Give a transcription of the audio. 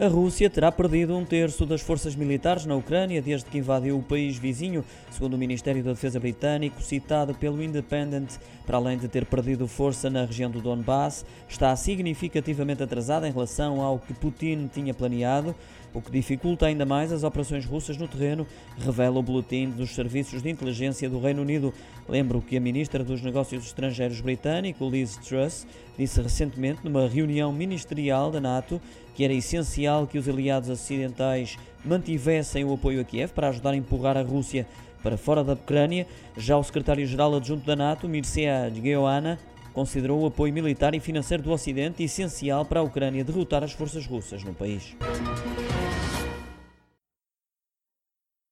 A Rússia terá perdido um terço das forças militares na Ucrânia desde que invadiu o país vizinho, segundo o Ministério da Defesa britânico, citado pelo Independent. Para além de ter perdido força na região do Donbass, está significativamente atrasada em relação ao que Putin tinha planeado, o que dificulta ainda mais as operações russas no terreno, revela o boletim dos serviços de inteligência do Reino Unido. Lembro que a ministra dos Negócios Estrangeiros britânico, Liz Truss, disse recentemente numa reunião ministerial da NATO que era essencial que os aliados ocidentais mantivessem o apoio a Kiev para ajudar a empurrar a Rússia para fora da Ucrânia. Já o secretário-geral adjunto da NATO, Mircea Geoana, considerou o apoio militar e financeiro do Ocidente essencial para a Ucrânia derrotar as forças russas no país.